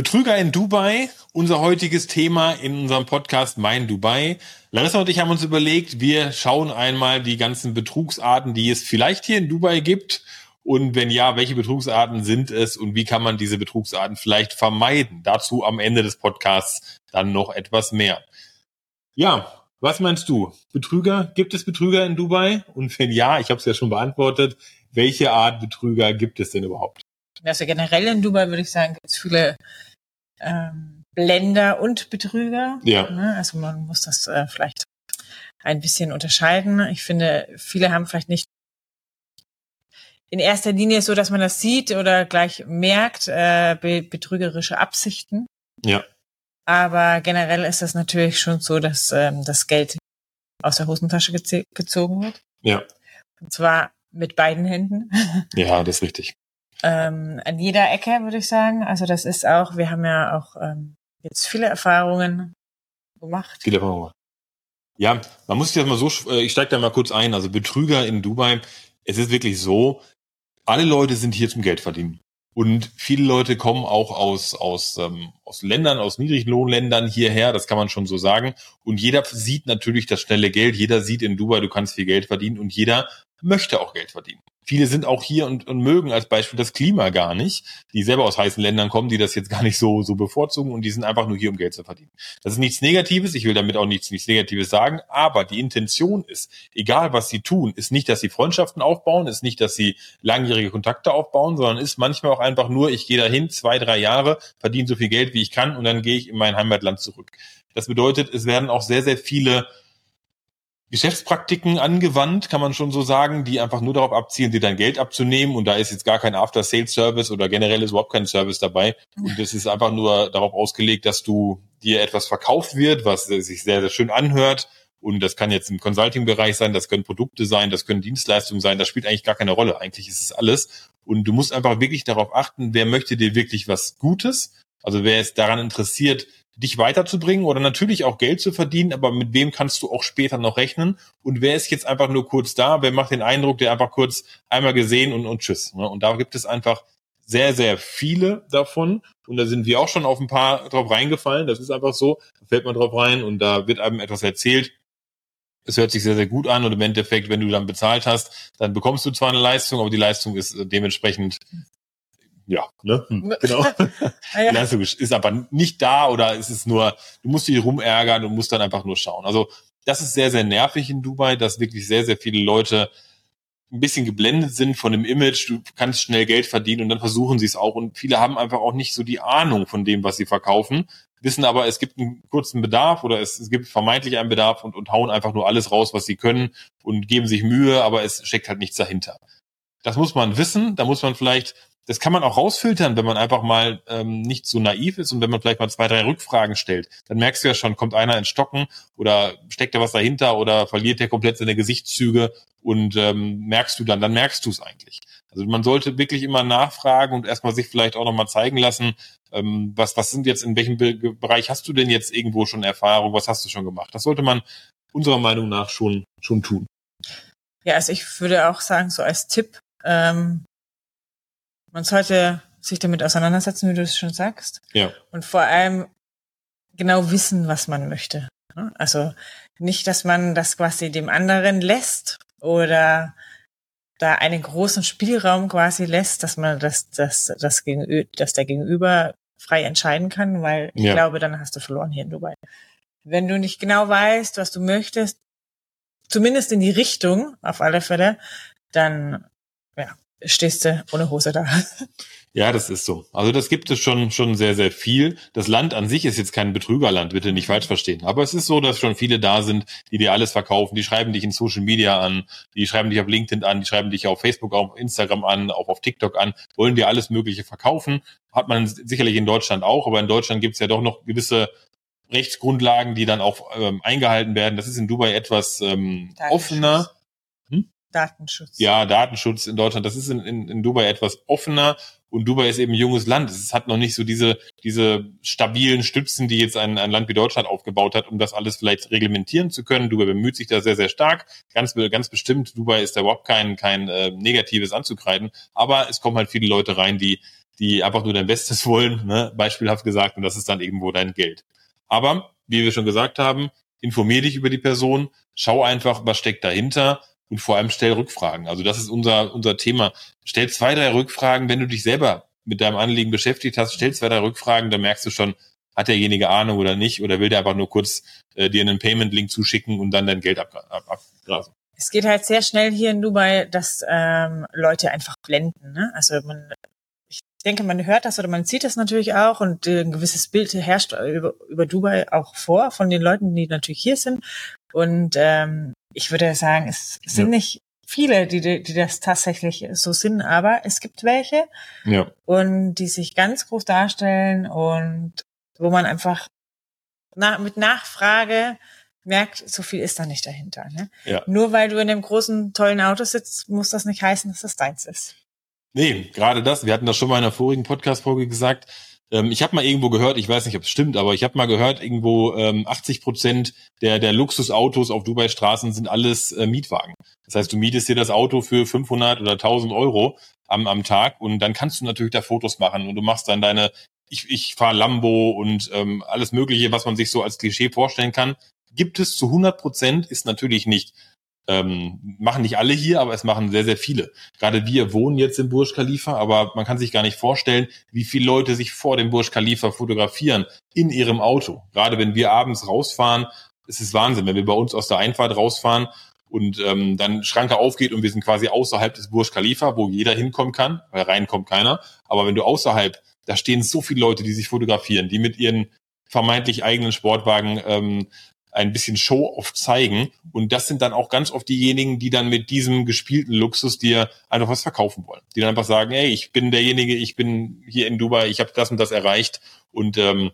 Betrüger in Dubai, unser heutiges Thema in unserem Podcast Mein Dubai. Larissa und ich haben uns überlegt, wir schauen einmal die ganzen Betrugsarten, die es vielleicht hier in Dubai gibt. Und wenn ja, welche Betrugsarten sind es und wie kann man diese Betrugsarten vielleicht vermeiden? Dazu am Ende des Podcasts dann noch etwas mehr. Ja, was meinst du? Betrüger? Gibt es Betrüger in Dubai? Und wenn ja, ich habe es ja schon beantwortet, welche Art Betrüger gibt es denn überhaupt? Also generell in Dubai würde ich sagen, gibt es viele ähm, Blender und Betrüger. Ja. Ne? Also man muss das äh, vielleicht ein bisschen unterscheiden. Ich finde, viele haben vielleicht nicht in erster Linie so, dass man das sieht oder gleich merkt, äh, be betrügerische Absichten. Ja. Aber generell ist das natürlich schon so, dass ähm, das Geld aus der Hosentasche geze gezogen wird. Ja. Und zwar mit beiden Händen. Ja, das ist richtig. Ähm, an jeder Ecke, würde ich sagen. Also das ist auch, wir haben ja auch ähm, jetzt viele Erfahrungen gemacht. Viele Erfahrungen. Ja, man muss sich das mal so, äh, ich steige da mal kurz ein. Also Betrüger in Dubai, es ist wirklich so, alle Leute sind hier zum Geld verdienen. Und viele Leute kommen auch aus, aus, ähm, aus Ländern, aus niedrigen Lohnländern hierher, das kann man schon so sagen. Und jeder sieht natürlich das schnelle Geld, jeder sieht in Dubai, du kannst viel Geld verdienen und jeder möchte auch Geld verdienen. Viele sind auch hier und, und mögen als Beispiel das Klima gar nicht, die selber aus heißen Ländern kommen, die das jetzt gar nicht so, so bevorzugen und die sind einfach nur hier, um Geld zu verdienen. Das ist nichts Negatives, ich will damit auch nichts, nichts Negatives sagen, aber die Intention ist, egal was sie tun, ist nicht, dass sie Freundschaften aufbauen, ist nicht, dass sie langjährige Kontakte aufbauen, sondern ist manchmal auch einfach nur, ich gehe dahin, zwei, drei Jahre, verdiene so viel Geld, wie ich kann und dann gehe ich in mein Heimatland zurück. Das bedeutet, es werden auch sehr, sehr viele Geschäftspraktiken angewandt, kann man schon so sagen, die einfach nur darauf abzielen, dir dein Geld abzunehmen. Und da ist jetzt gar kein After-Sales-Service oder generell ist überhaupt kein Service dabei. Und es ist einfach nur darauf ausgelegt, dass du dir etwas verkauft wird, was sich sehr, sehr schön anhört. Und das kann jetzt im Consulting-Bereich sein, das können Produkte sein, das können Dienstleistungen sein, das spielt eigentlich gar keine Rolle, eigentlich ist es alles. Und du musst einfach wirklich darauf achten, wer möchte dir wirklich was Gutes, also wer ist daran interessiert, dich weiterzubringen oder natürlich auch Geld zu verdienen, aber mit wem kannst du auch später noch rechnen? Und wer ist jetzt einfach nur kurz da? Wer macht den Eindruck, der einfach kurz einmal gesehen und, und tschüss? Ne? Und da gibt es einfach sehr, sehr viele davon. Und da sind wir auch schon auf ein paar drauf reingefallen. Das ist einfach so. Da fällt man drauf rein und da wird einem etwas erzählt. Es hört sich sehr, sehr gut an und im Endeffekt, wenn du dann bezahlt hast, dann bekommst du zwar eine Leistung, aber die Leistung ist dementsprechend ja, ne? Hm, genau. Ja. Leistung ist aber nicht da oder ist es nur, du musst dich rumärgern und musst dann einfach nur schauen. Also das ist sehr, sehr nervig in Dubai, dass wirklich sehr, sehr viele Leute ein bisschen geblendet sind von dem Image, du kannst schnell Geld verdienen und dann versuchen sie es auch. Und viele haben einfach auch nicht so die Ahnung von dem, was sie verkaufen, wissen aber, es gibt einen kurzen Bedarf oder es, es gibt vermeintlich einen Bedarf und, und hauen einfach nur alles raus, was sie können und geben sich Mühe, aber es steckt halt nichts dahinter. Das muss man wissen, da muss man vielleicht das kann man auch rausfiltern, wenn man einfach mal ähm, nicht so naiv ist und wenn man vielleicht mal zwei, drei Rückfragen stellt. Dann merkst du ja schon, kommt einer ins Stocken oder steckt da was dahinter oder verliert der komplett seine Gesichtszüge und ähm, merkst du dann, dann merkst du es eigentlich. Also man sollte wirklich immer nachfragen und erstmal sich vielleicht auch nochmal zeigen lassen, ähm, was, was sind jetzt, in welchem Be Bereich hast du denn jetzt irgendwo schon Erfahrung, was hast du schon gemacht? Das sollte man unserer Meinung nach schon, schon tun. Ja, also ich würde auch sagen, so als Tipp, ähm, man sollte sich damit auseinandersetzen, wie du es schon sagst. Ja. Und vor allem genau wissen, was man möchte. Also nicht, dass man das quasi dem anderen lässt oder da einen großen Spielraum quasi lässt, dass man das, das, das Gegenüber, dass der Gegenüber frei entscheiden kann, weil ich Ja. glaube, dann hast du verloren hier in Dubai. Wenn du nicht genau weißt, was du möchtest, zumindest in die Richtung, auf alle Fälle, dann ja, stehst du ohne Hose da. Ja, das ist so. Also das gibt es schon, schon sehr, sehr viel. Das Land an sich ist jetzt kein Betrügerland, bitte nicht falsch verstehen. Aber es ist so, dass schon viele da sind, die dir alles verkaufen. Die schreiben dich in Social Media an, die schreiben dich auf LinkedIn an, die schreiben dich auf Facebook, auf Instagram an, auch auf TikTok an, wollen dir alles Mögliche verkaufen. Hat man sicherlich in Deutschland auch, aber in Deutschland gibt es ja doch noch gewisse Rechtsgrundlagen, die dann auch ähm, eingehalten werden. Das ist in Dubai etwas ähm, offener. Datenschutz. Ja, Datenschutz in Deutschland, das ist in, in, in Dubai etwas offener und Dubai ist eben ein junges Land. Es hat noch nicht so diese, diese stabilen Stützen, die jetzt ein, ein Land wie Deutschland aufgebaut hat, um das alles vielleicht reglementieren zu können. Dubai bemüht sich da sehr, sehr stark. Ganz, ganz bestimmt, Dubai ist da überhaupt kein, kein äh, Negatives anzukreiden. Aber es kommen halt viele Leute rein, die, die einfach nur dein Bestes wollen, ne? beispielhaft gesagt, und das ist dann irgendwo dein Geld. Aber, wie wir schon gesagt haben, informier dich über die Person, schau einfach, was steckt dahinter und vor allem stell Rückfragen. Also das ist unser, unser Thema. Stell zwei, drei Rückfragen, wenn du dich selber mit deinem Anliegen beschäftigt hast, stell zwei, drei Rückfragen, dann merkst du schon, hat derjenige Ahnung oder nicht oder will der einfach nur kurz äh, dir einen Payment-Link zuschicken und dann dein Geld abgrasen. Ab, ab, es geht halt sehr schnell hier in Dubai, dass ähm, Leute einfach blenden. Ne? Also man, ich denke, man hört das oder man sieht das natürlich auch und äh, ein gewisses Bild herrscht über, über Dubai auch vor von den Leuten, die natürlich hier sind. Und ähm, ich würde sagen, es sind ja. nicht viele, die, die das tatsächlich so sind, aber es gibt welche ja. und die sich ganz groß darstellen und wo man einfach na, mit Nachfrage merkt, so viel ist da nicht dahinter. Ne? Ja. Nur weil du in dem großen, tollen Auto sitzt, muss das nicht heißen, dass das deins ist. Nee, gerade das. Wir hatten das schon mal in einer vorigen Podcast-Folge gesagt. Ähm, ich habe mal irgendwo gehört, ich weiß nicht, ob es stimmt, aber ich habe mal gehört, irgendwo ähm, 80 Prozent der, der Luxusautos auf Dubai-Straßen sind alles äh, Mietwagen. Das heißt, du mietest dir das Auto für 500 oder 1000 Euro am, am Tag und dann kannst du natürlich da Fotos machen und du machst dann deine, ich, ich fahre Lambo und ähm, alles Mögliche, was man sich so als Klischee vorstellen kann. Gibt es zu 100 Prozent, ist natürlich nicht ähm, machen nicht alle hier, aber es machen sehr, sehr viele. Gerade wir wohnen jetzt im Burj Khalifa, aber man kann sich gar nicht vorstellen, wie viele Leute sich vor dem Burj Khalifa fotografieren in ihrem Auto. Gerade wenn wir abends rausfahren, es ist Wahnsinn, wenn wir bei uns aus der Einfahrt rausfahren und ähm, dann Schranke aufgeht und wir sind quasi außerhalb des Burj Khalifa, wo jeder hinkommen kann, weil reinkommt keiner. Aber wenn du außerhalb, da stehen so viele Leute, die sich fotografieren, die mit ihren vermeintlich eigenen Sportwagen ähm, ein bisschen Show-off zeigen. Und das sind dann auch ganz oft diejenigen, die dann mit diesem gespielten Luxus dir einfach was verkaufen wollen. Die dann einfach sagen, hey, ich bin derjenige, ich bin hier in Dubai, ich habe das und das erreicht. Und ähm,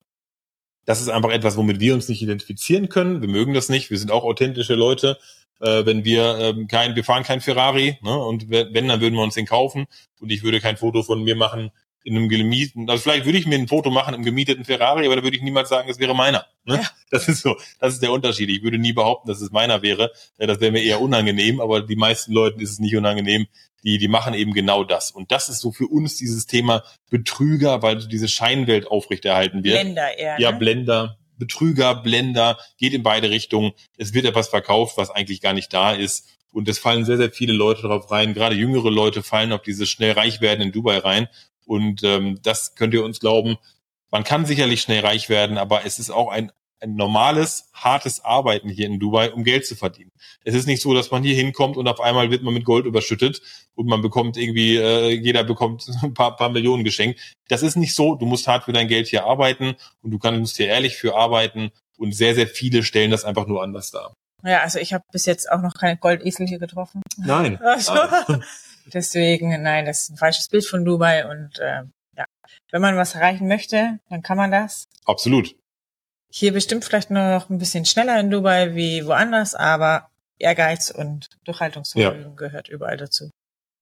das ist einfach etwas, womit wir uns nicht identifizieren können. Wir mögen das nicht. Wir sind auch authentische Leute. Äh, wenn wir ähm, kein, wir fahren kein Ferrari, ne? Und wenn, dann würden wir uns den kaufen. Und ich würde kein Foto von mir machen, in einem gemieteten, also vielleicht würde ich mir ein Foto machen im gemieteten Ferrari, aber da würde ich niemals sagen, es wäre meiner. Ne? Ja. Das ist so, das ist der Unterschied. Ich würde nie behaupten, dass es meiner wäre. Das wäre mir eher unangenehm, aber die meisten Leuten ist es nicht unangenehm. Die, die machen eben genau das. Und das ist so für uns dieses Thema Betrüger, weil diese Scheinwelt aufrechterhalten wird. Blender eher. Ja, ne? Blender. Betrüger, Blender, geht in beide Richtungen. Es wird etwas verkauft, was eigentlich gar nicht da ist. Und es fallen sehr, sehr viele Leute darauf rein. Gerade jüngere Leute fallen auf dieses schnell reich werden in Dubai rein und ähm, das könnt ihr uns glauben. Man kann sicherlich schnell reich werden, aber es ist auch ein, ein normales, hartes Arbeiten hier in Dubai, um Geld zu verdienen. Es ist nicht so, dass man hier hinkommt und auf einmal wird man mit Gold überschüttet und man bekommt irgendwie, äh, jeder bekommt ein paar, paar Millionen geschenkt. Das ist nicht so. Du musst hart für dein Geld hier arbeiten und du kannst hier ehrlich für arbeiten und sehr, sehr viele stellen das einfach nur anders dar. Ja, also ich habe bis jetzt auch noch keine Goldesel hier getroffen. Nein. Also, Deswegen, nein, das ist ein falsches Bild von Dubai und äh, ja, wenn man was erreichen möchte, dann kann man das. Absolut. Hier bestimmt vielleicht nur noch ein bisschen schneller in Dubai wie woanders, aber Ehrgeiz und Durchhaltungsvermögen ja. gehört überall dazu.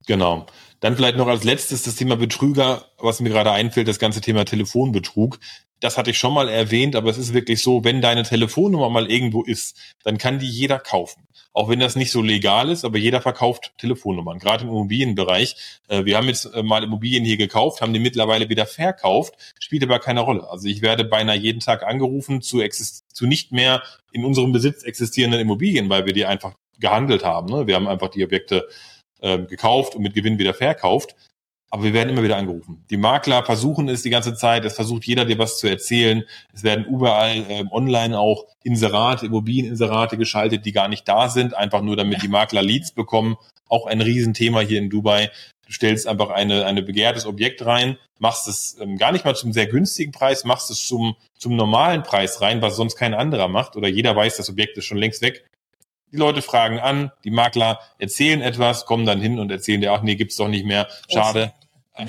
Genau. Dann vielleicht noch als letztes das Thema Betrüger, was mir gerade einfällt, das ganze Thema Telefonbetrug das hatte ich schon mal erwähnt, aber es ist wirklich so, wenn deine Telefonnummer mal irgendwo ist, dann kann die jeder kaufen. Auch wenn das nicht so legal ist, aber jeder verkauft Telefonnummern, gerade im Immobilienbereich. Äh, wir haben jetzt äh, mal Immobilien hier gekauft, haben die mittlerweile wieder verkauft, spielt aber keine Rolle. Also ich werde beinahe jeden Tag angerufen zu, zu nicht mehr in unserem Besitz existierenden Immobilien, weil wir die einfach gehandelt haben. Ne? Wir haben einfach die Objekte äh, gekauft und mit Gewinn wieder verkauft aber wir werden immer wieder angerufen. Die Makler versuchen es die ganze Zeit, es versucht jeder dir was zu erzählen. Es werden überall ähm, online auch Inserate, Immobilieninserate geschaltet, die gar nicht da sind, einfach nur damit die Makler Leads bekommen. Auch ein Riesenthema hier in Dubai. Du stellst einfach eine, eine begehrtes Objekt rein, machst es ähm, gar nicht mal zum sehr günstigen Preis, machst es zum, zum normalen Preis rein, was sonst kein anderer macht oder jeder weiß, das Objekt ist schon längst weg. Die Leute fragen an, die Makler erzählen etwas, kommen dann hin und erzählen dir, ach nee, gibt's doch nicht mehr, schade.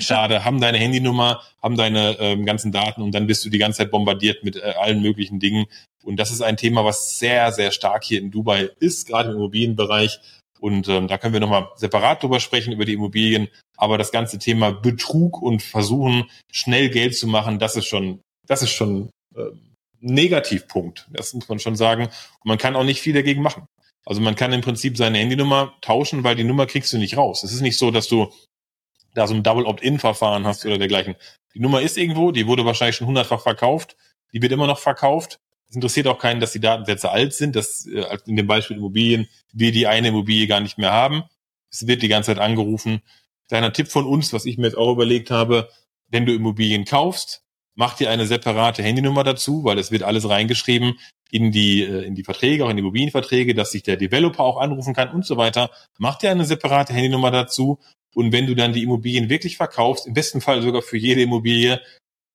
Schade, haben deine Handynummer, haben deine ähm, ganzen Daten und dann bist du die ganze Zeit bombardiert mit äh, allen möglichen Dingen. Und das ist ein Thema, was sehr, sehr stark hier in Dubai ist, gerade im Immobilienbereich. Und ähm, da können wir nochmal separat drüber sprechen, über die Immobilien. Aber das ganze Thema Betrug und versuchen, schnell Geld zu machen, das ist schon, das ist schon äh, Negativpunkt. Das muss man schon sagen. Und man kann auch nicht viel dagegen machen. Also man kann im Prinzip seine Handynummer tauschen, weil die Nummer kriegst du nicht raus. Es ist nicht so, dass du da so ein Double Opt-in-Verfahren hast oder dergleichen. Die Nummer ist irgendwo, die wurde wahrscheinlich schon hundertfach verkauft, die wird immer noch verkauft. Es interessiert auch keinen, dass die Datensätze alt sind, dass äh, in dem Beispiel Immobilien wir die eine Immobilie gar nicht mehr haben. Es wird die ganze Zeit angerufen. Kleiner Tipp von uns, was ich mir jetzt auch überlegt habe, wenn du Immobilien kaufst, mach dir eine separate Handynummer dazu, weil es wird alles reingeschrieben in die, äh, in die Verträge, auch in die Immobilienverträge, dass sich der Developer auch anrufen kann und so weiter. Mach dir eine separate Handynummer dazu. Und wenn du dann die Immobilien wirklich verkaufst, im besten Fall sogar für jede Immobilie,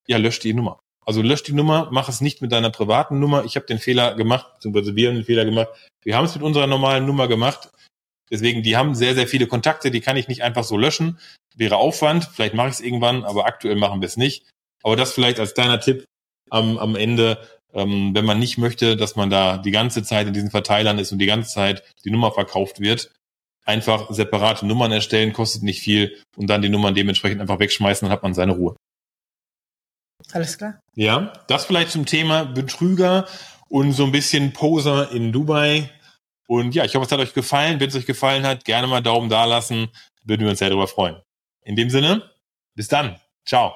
ja, lösch die Nummer. Also lösch die Nummer, mach es nicht mit deiner privaten Nummer. Ich habe den Fehler gemacht, beziehungsweise wir haben den Fehler gemacht. Wir haben es mit unserer normalen Nummer gemacht. Deswegen, die haben sehr, sehr viele Kontakte, die kann ich nicht einfach so löschen. Wäre Aufwand, vielleicht mache ich es irgendwann, aber aktuell machen wir es nicht. Aber das vielleicht als kleiner Tipp am, am Ende, ähm, wenn man nicht möchte, dass man da die ganze Zeit in diesen Verteilern ist und die ganze Zeit die Nummer verkauft wird, einfach separate Nummern erstellen, kostet nicht viel und dann die Nummern dementsprechend einfach wegschmeißen, dann hat man seine Ruhe. Alles klar. Ja, das vielleicht zum Thema Betrüger und so ein bisschen Poser in Dubai. Und ja, ich hoffe, es hat euch gefallen. Wenn es euch gefallen hat, gerne mal Daumen da lassen. Würden wir uns sehr darüber freuen. In dem Sinne, bis dann. Ciao.